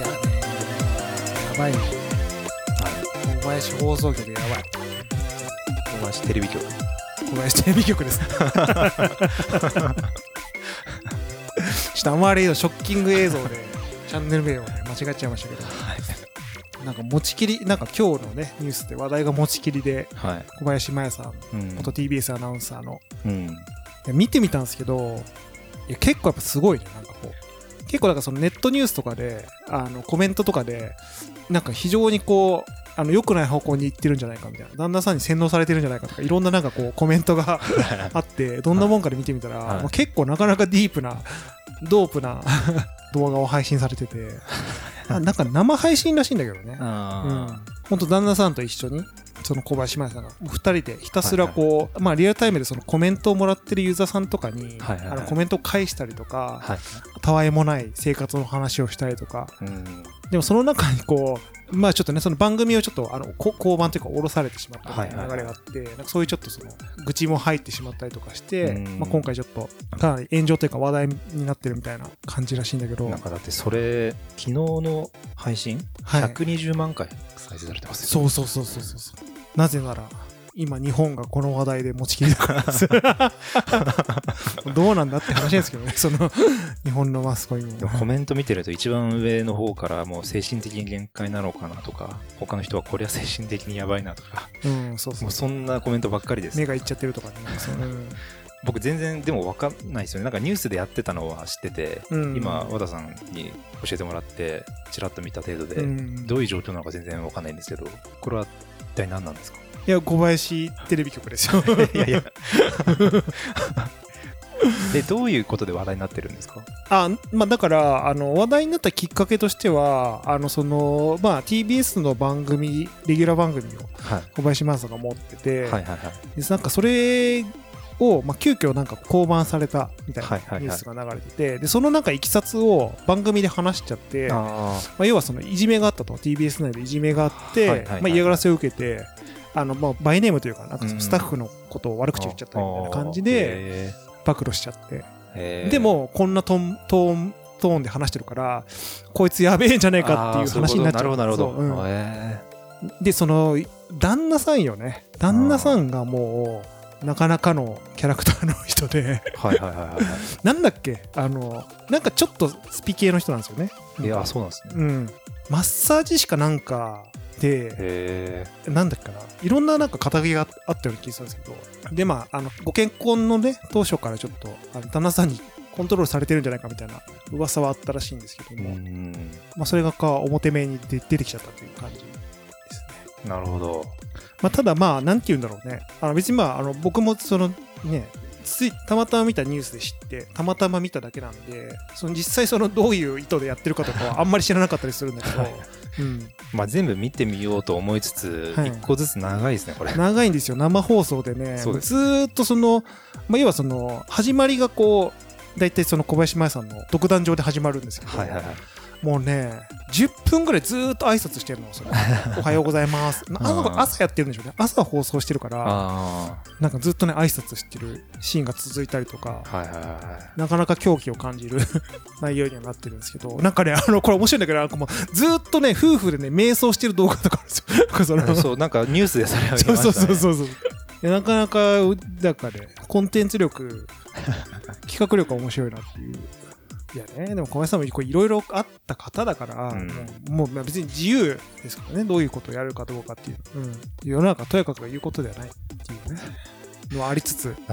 やね、やばいね。はい。小林放送局やばい。小林テレビ局。小林テレビ局です。ちょっとあまりのショッキング映像で、チャンネル名をね、間違っちゃいましたけど、なんか持ちきり、なんか今日のね、ニュースで話題が持ちきりで、はい。小林麻也さん、うん。元 TBS アナウンサーの、うん。見てみたんですけど、いや結構やっぱすごいね、なんかこう。結構なんかそのネットニュースとかで、あのコメントとかで、なんか非常にこう、あの良くない方向に行ってるんじゃないかみたいな、旦那さんに洗脳されてるんじゃないかとか、いろんななんかこうコメントがあって、どんなもんかで見てみたら、はいまあ結構なかなかディープな、ドープな動画を配信されてて、あなんか生配信らしいんだけどね。うんあ。本当旦那さんと一緒にその小林麻也さんが2人でひたすらこう、まあリアルタイムでそのコメントをもらってるユーザーさんとかに、はいはいはいあのコメントを返したりとか、はい。たわいもない生活の話をしたりとかうん。でもその中にこうまあちょっとねその番組をちょっとあのこ降板というか降ろされてしまったみたいな流れがあって、なんかそういうちょっとその愚痴も入ってしまったりとかして、うん。まあ、今回ちょっとかなり炎上というか話題になってるみたいな感じらしいんだけど、なんかだってそれ、昨日の配信、はい。120万回再生されてますよ。そうそうそうそうそうそう。なぜなら今日本がこの話題で持ちきりだから。で すどうなんだって話ですけどねその日本のマスコミも。でもコメント見てると一番上の方からもう精神的に限界なのかなとか、他の人はこれは精神的にやばいなとか、うんそうそうもうそんなコメントばっかりです目。がいっちゃってるとかね僕全然でも分かんないですよね。なんかニュースでやってたのは知ってて、うん。今和田さんに教えてもらってちらっと見た程度で、うん。どういう状況なのか全然分かんないんですけどこれは一体何なんですか？いや小林テレビ局ですよ。いやいや。でどういうことで話題になってるんですか？あまあだからあの話題になったきっかけとしてはあのそのまあ TBS の番組レギュラー番組をはい。小林真さんが持ってて、はいはいはい。でなんかそれを、まあ、急遽なんか降板されたみたいなはいはいはい。ニュースが流れてて、でそのなんかいきさつを番組で話しちゃって、まああ、要はそのいじめがあったと。TBS 内でいじめがあって、はいはいはい。まあ、嫌がらせを受けてあの、まあ、バイネームというかなんかスタッフのことを悪口言っちゃったみたいな感じでへ暴露しちゃって、でもこんなトーントーントーンで話してるからこいつやべえんじゃねえかっていう話になっちゃう。うなるほどなるほど、そううん。へでその旦那さんよね。旦那さんがもうなかなかのキャラクターの人で。ーはいはいはいはいはなんだっけ？あのなんかちょっとスピ系の人なんですよね。いいやそうなんですね。うん。マッサージ師かなんかでへなんだっけかな。いろんななんか肩書きがあったような気がするんですけど。でまああのご結婚のね当初からちょっとあの旦那さんにコントロールされてるんじゃないかみたいな噂はあったらしいんですけども、ん。まあ、それがか表面に出出てきちゃったという感じですね。なるほど。まあ、ただまあ、なんて言うんだろうね。あの別にまあ、あの僕もそのね、ついたまたま見たニュースで知って、たまたま見ただけなんで、その実際そのどういう意図でやってるかとかはあんまり知らなかったりするんだけど、うん、まあ全部見てみようと思いつつは個ずつ長いですねこれ。長いんですよ、生放送でね、ずーっとその、まあ、要はその、始まりがこう、大体その小林麻衣さんの独壇場で始まるんですけど、はいはいはいもうね、10分ぐらいずーっと挨拶してるの、それ。おはようございます。朝朝やってるんでしょうね。朝放送してるから、あなんかずっとね、挨拶してるシーンが続いたりとか、あはいはいはいなかなか狂気を感じる 内容にはなってるんですけど、なんかね、あの、これ面白いんだけど、なんかもうずっとね、夫婦でね、瞑想してる動画とかあるんですよ。なんかそうなんかニュースでそれを見ましたねそうそうそうそうなかなか、なんかね、コンテンツ力、企画力が面白いなっていう。いやね、でも小林さんもいろいろあった方だから、うん。もう別に自由ですからね、どういうことをやるかどうかっていう。うん、世の中とやかく言うことではないっていうね、のはありつつ、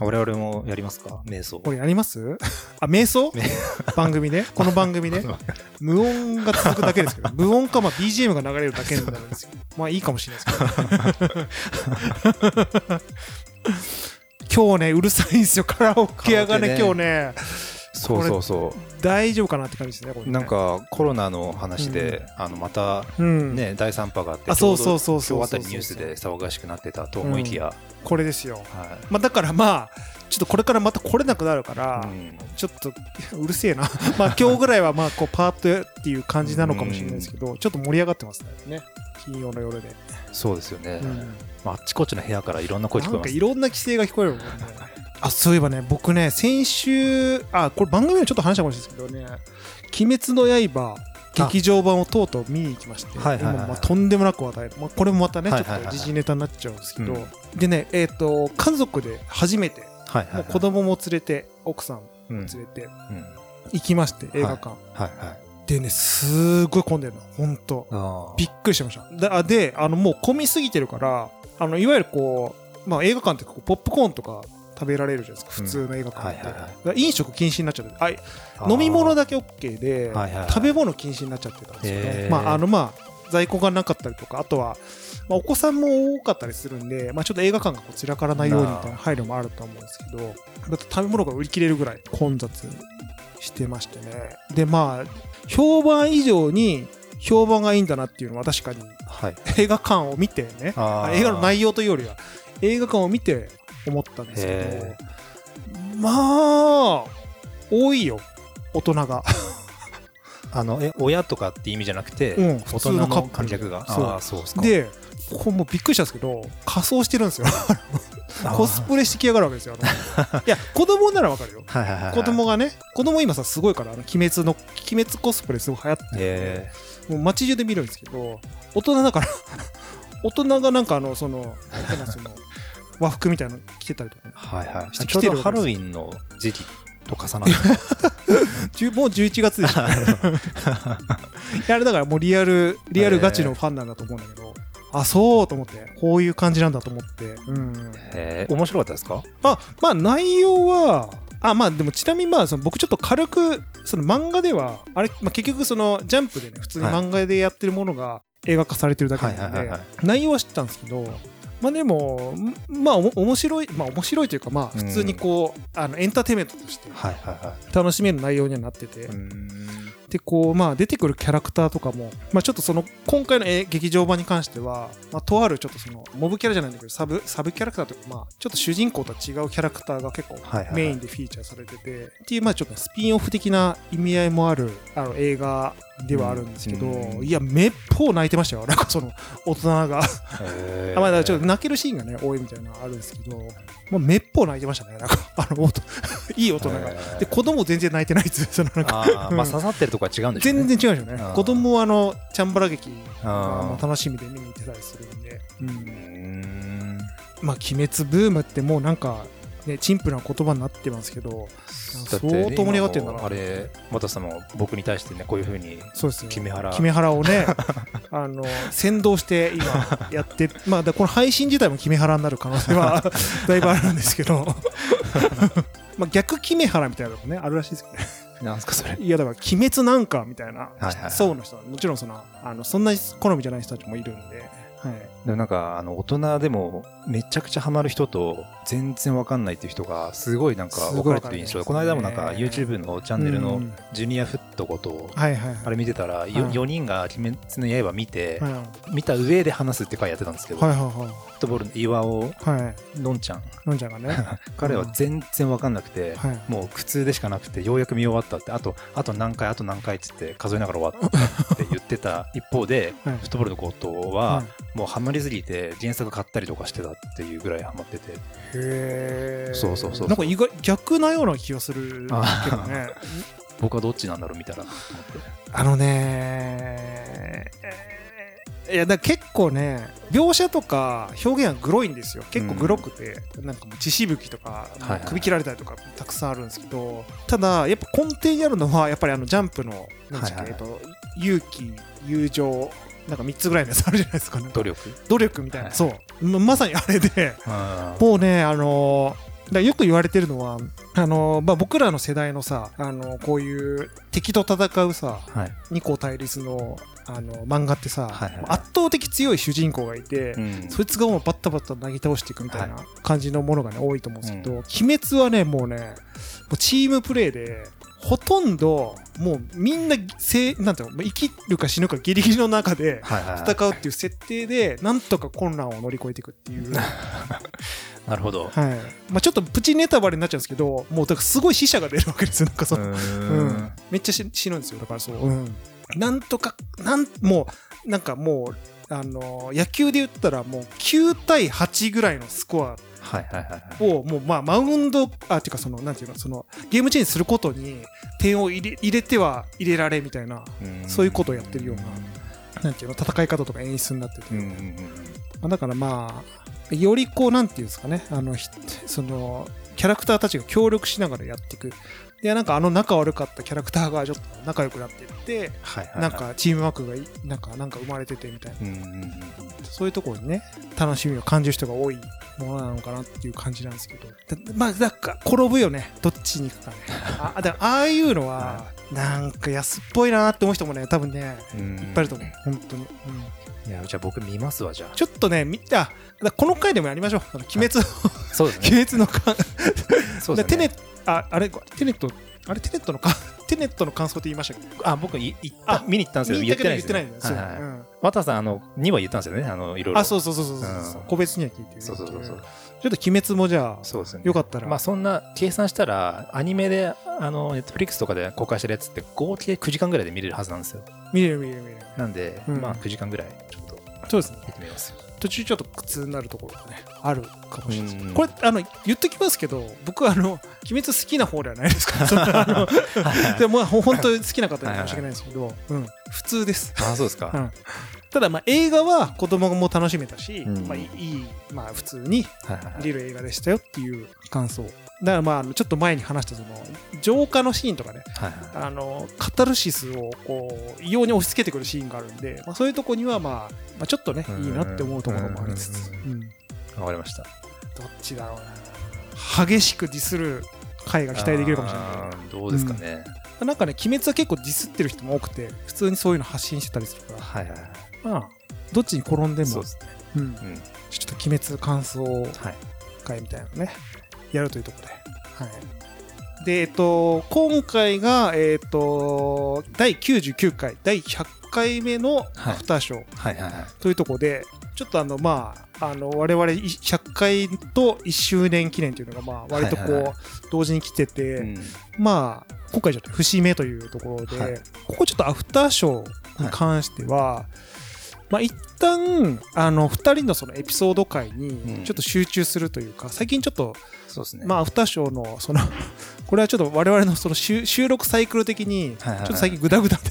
我々もやりますか？瞑想。これやります？あ、瞑想？番組で？この番組で？無音が続くだけですけど、無音かまあ BGM が流れるだけになるんですよ。まあいいかもしれないですけど。今日ね、うるさいんですよ、カラオケ屋がね、ね。今日ね、そうそうそう。大丈夫かなって感じですねこれね。なんかコロナの話で、あのまたうん。ね、第3波があってあそうそうそうそう。今日あたりニュースで騒がしくなってたと思いきや、これですよ。はい。まあだからまあちょっとこれからまた来れなくなるから、うん。ちょっとうるせえな。まあ今日ぐらいはまあこうパーッとっていう感じなのかもしれないですけど、ちょっと盛り上がってますね。金曜の夜で、そうですよね、うん。まあ、あっちこっちの部屋からいろんな声聞こえますなんかいろんな規制が聞こえるもんねあそういえばね僕ね先週あこれ番組でちょっと話したかもしれないですけどね「鬼滅の刃」劇場版をとうとう見に行きまして、はいまあとんでもなく話題、まあ、これもまたねちょっはいはいはい。はいと時事ネタになっちゃうんですけど、うん。でねえっ、と家族で初めてはいはい、はい、もう子供も連れて奥さんも連れてうん。行きまして映画館、はいはい。でねすごい混んでるの本当あびっくりしました。であであのもう混みすぎてるからあのいわゆるこう、まあ、映画館ってこうポップコーンとか食べられるじゃないですか。普通の映画館って、はいはいはい。だから飲食禁止になっちゃって。飲み物だだけ OK で、はいはいはい。食べ物禁止になっちゃってたんですよねまああのまあ在庫がなかったりとかあとは、まあ、お子さんも多かったりするんで、まあ、ちょっと映画館がこう散らからないようにみたいな配慮もあると思うんですけど食べ物が売り切れるぐらい混雑してましてね。でまあ評判以上に評判がいいんだなっていうのは確かにはい。映画館を見てね。映画の内容というよりは映画館を見て思ったんですけへどまあ多いよ大人が、あのえ親とかって意味じゃなくて、うん、大普通人ののカップル。観客が？そう。そうですか。でここもうびっくりしたんですけど仮装してるんですよ。コスプレしてきやがるわけですよ。いや子供ならわかるよ。はいはいはいはい。子供がね子供今さすごいからあの鬼滅の鬼滅コスプレすごい流行ってもう街中で見るんですけど大人だから大人がなんかあのそのその和服みたいなの着てたりとかね。ー、はいはい。してきてるハロウィンの時期と重なって もう11月でしょいやあれだからもうリアルリアルガチのファンなんだと思うんだけど、あそうと思って。こういう感じなんだと思って。うん。えー。面白かったですか？あまあ内容はあまあでもちなみにまあその僕ちょっと軽くその漫画ではあれ、まあ、結局そのジャンプでね普通に漫画でやってるものが映画化されてるだけなのではいはいはいはい。内容は知ってたんですけどまあでもんまあおも面白いまあ面白いというかまあ普通にこう、あのエンターテインメントとして楽しめる内容にはなってて、でこうまあ出てくるキャラクターとかも、まあ、ちょっとその今回のえ劇場版に関しては、まあ、とあるちょっとそのモブキャラじゃないんだけどサブサブキャラクターというか、まあ、ちょっと主人公とは違うキャラクターが結構メインでフィーチャーされてて、っていうまあちょっとスピンオフ的な意味合いもあるあの映画ではあるんですけど、うん。いやめっぽう泣いてましたよ。なんかその大人が。えあまあちょっと泣けるシーンがね多いみたいなのあるんですけど、まあ、めっぽう泣いてましたね。なんかあの いい大人が。で子供全然泣いてないっつうそのなんか。まあ刺さってるとこは違うんでしょうね。全然違うでしょうね子供はあのチャンバラ劇があ楽しみで見に行ってたりするんで、う、ん。まあ鬼滅ブームってもうなんかね陳腐な言葉になってますけど相当盛り上がってんだな。あれまたさんも僕に対してねこういうふうにそうですよキメハラ。キメハラをね あの先導して今やってまあこの配信自体もキメハラになる可能性は だいぶあるんですけど。まあ逆キメハラみたいなのもねあるらしいですけどね。なんすかそれ。いやだから鬼滅なんかみたいな層の人はもちろんそのあのそんな好みじゃない人たちもいるんで、はい、でもなんかあの大人でもめちゃくちゃハマる人と全然わかんないっていう人がすごいなんかす分かれてる印象。でこの間もなんか YouTube のチャンネルのうんジュニアフットことあれ見てたらい。4, 人が「鬼滅の刃」見てはい。見た上で話すって回やってたんですけどはいフはい。ットボールの岩尾のんちゃん。のんちゃんがね。彼は全然わかんなくてはい。もう苦痛でしかなくてようやく見終わったってあとあと何回あと何回っつって数えながら終わったって言ってた一方ではい。フットボールの後藤ははもうハマりすぎて原作買ったりとかしてたっていうぐらいハマってて。へえそうそうそうなんか意外逆なような気がするけどね。僕はどっちなんだろう見たらと思って。あのねいやだ結構ね描写とか表現はグロいんですよ。結構グロくて、なんかもう血しぶきとか、首切られたりとかたくさんあるんですけどただやっぱ根底にあるのはやっぱりあのジャンプのなんでしたっけ、えっと勇気友情なんか3つぐらいのやつあるじゃないですか、ね、努力？努力みたいな、はい。そう。ままさにあれで。あもうね、あのーだよく言われてるのはあのーまあ、僕らの世代のさ、あのーこういう敵と戦うさはい。二項対立のあの漫画ってさ、はいはい圧倒的強い主人公がいて、うん。そいつがもうバッタバッタ投げ倒していくみたいなは感じのものがね多いと思うんですけど、鬼滅はねもうねもうチームプレーでほとんどもうみんなせなんていうの生きるか死ぬかギリギリの中ではいはいはい。戦うっていう設定でなんとか困難を乗り越えていくっていう、は いなるほど。まあ、ちょっとプチネタバレになっちゃうんですけどもうだからすごい死者が出るわけですよなんかその。うん。ん、めっちゃし死ぬんですよだからそう、うん、なんとかなんもうなんかもうあの野球で言ったらもう9対8ぐらいのスコアはいはいはいはい。をもうまあマウンドあっていうかそのなんていうのそのゲームチェンジすることに点を入れ入れては入れられみたいなうん。そういうことをやってるようななんていうの戦い方とか演出になってて、まあ、だからまあよりこうなんていうんですかねあのひそのキャラクターたちが協力しながらやっていくでなんかあの仲悪かったキャラクターがちょっと仲良くなっていってはいはいはい。なんかチームワークがいなんかなんか生まれててみたいな。うんうんうん。うん。そういうところにね楽しみを感じる人が多いものなのかなっていう感じなんですけど。だまあだから転ぶよね。どっちに行くかね。あだからああいうのはなんか安っぽいなって思う人もね多分ねうんいっぱいいると思う。本当に、うん、いや、じゃあ僕見ますわ、じゃあ。ちょっとねみあだからこの回でもやりましょう。鬼滅の、そうですね。鬼滅のかそうですね。テネ。ああれテネットあれテネットのか テネットの感想って言いましたっけ？あ、僕い行っあた、見に行ったんですけど、言言ってない言ですね。ってないんだよ、はい。はいそううん。渡さん、あの、には言ったんですよね、あの、いろいろ。あそうそうそうそうそう、う。ん。個別には聞いてるそうそうそうそう。ちょっと鬼滅もじゃあそうですね。よかったら、まあそんな計算したらアニメであのネットフリックスとかで公開してるやつって合計9時間ぐらいで見れるはずなんですよ。見れる見れる見れる。なんで、うん。まあ9時間ぐらいちょっとそうですね。見てみます途中ちょっと苦痛になるところがねあるかもしれない。ですうん。これあの言っときますけど僕はあの鬼滅好きな方ではないですか。らでも本当に好きな方には申し訳ないですけど、うん、普通です。あそうですか、うんただまあ映画は子供も楽しめたし、うん。まあ、いいまあ普通に見れる映画でしたよっていう感想。だからまあちょっと前に話したその浄化のシーンとかね。はいはいあのカタルシスをこう異様に押し付けてくるシーンがあるんで、まあ、そういうとこには、まあ、まあちょっとねうん。いいなって思うところもありつつ、ううん。わかりました。どっちだろうな。激しくディスる回が期待できるかもしれない。どうですかね、なんかね鬼滅は結構ディスってる人も多くて普通にそういうの発信してたりするから。はいはいはいまあどっちに転んでもそうですね。うん、うん。ちょっと鬼滅感想はい。会みたい。なのねやるというところで。はい。でえっと今回がえっと第99回第100回目のアフターショー。はいはいはい。というところで、ちょっとあのまああの我々100回と1周年記念というのがまあ割とこはいはいはう同時に来てて、うん。まあ今回ちょっと節目というところで、はい。ここちょっとアフターショーに関しては、まあ一旦あの2人のそのエピソード回うん。にちょっと集中するというか、最近ちょっと、そうですね。まあアフターショーのそのこれはちょっと我々のその収収録サイクル的にちょっと最近グダグダで、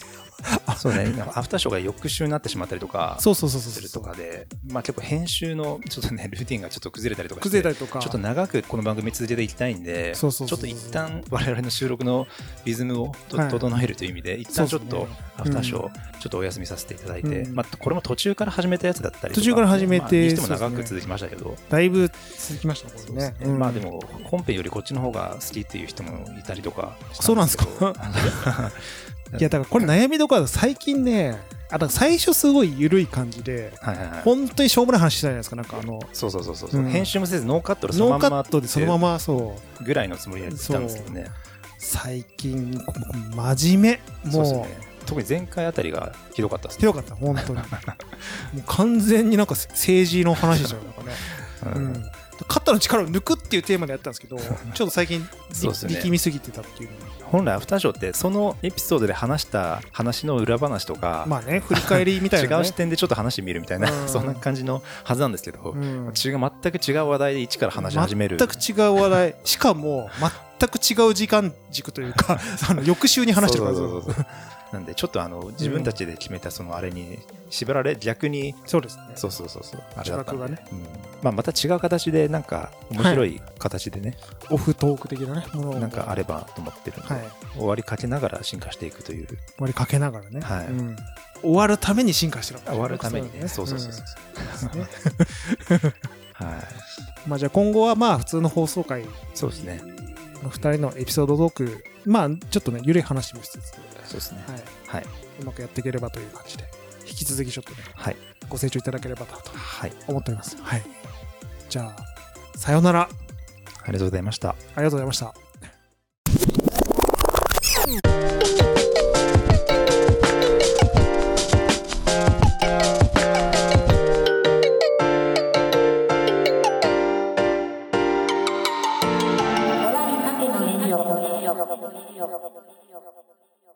そうね。アフターショーが翌週になってしまったりとかそうそうそうそうするとかでまあ結構編集のちょっとねルーティンがちょっと崩れたりとかして崩れたりとか。ちょっと長くこの番組続けていきたいんで、ちょそうそうそう。っと一旦我々の収録のリズムを整えるという意味で、一旦ちょっとアフターショー、ちょっとお休みさせていただいて、うん。まあ、これも途中から始めたやつだったりとか、途中から始めてしても長く続きましたけど、だいぶ続きましたこれね。まあでも本編よりこっちの方が好きっていう人もいたりとかそうなんですか？いやだからこれ悩みどころだ最近ねあだ最初すごい緩い感じではいはいはい。本当にしょうもない話したじゃないですかなんかあの。そうそうそうそう、う。ん。編集もせずノーカットでそのノーカまんまットでそのままそう。ぐらいのつもりでやってたんですけどね。最近こ真面目。もうそうね。特に前回あたりがひどかったですね。強かった本当に。もう完全になんか政治の話でしょなんかね、う うん。ん、肩の力を抜くっていうテーマでやったんですけど ちょっと最近そうですね。力みすぎてたっていう本来アフターショーってそのエピソードで話した話の裏話とか、まあね振り返りみたいな、ね、違う視点でちょっと話してみるみたいな、うん。そんな感じのはずなんですけど、うん。違う全く違う話題で一から話し始める。全く違う話題。しかも全く違う時間軸というか あの翌週に話してるからそうそうそうそうなんでちょっとあの自分たちで決めたそのあれに縛られ逆にそうですね。そうそうそうそうあれだったんねうん。まあ、また違う形でなんか面白い形でね、オフトーク的なねものを。なんかあればと思ってるんで、はい。終わりかけながら進化していくという。割りかけながらね、はい。うん。終わるために進化してる終わるためにね。そうそうそうそう、はい。まあじゃあ今後はまあ普通の放送回そうですね。の2人のエピソードトークまあちょっとね緩い話もしつつ、そうですね。はい、はい、うまくやっていければという感じで引き続きちょっとねはい。ご清聴いただければなとはい、思っております。はい。じゃあさようなら。あありがとうございました。りがとうございました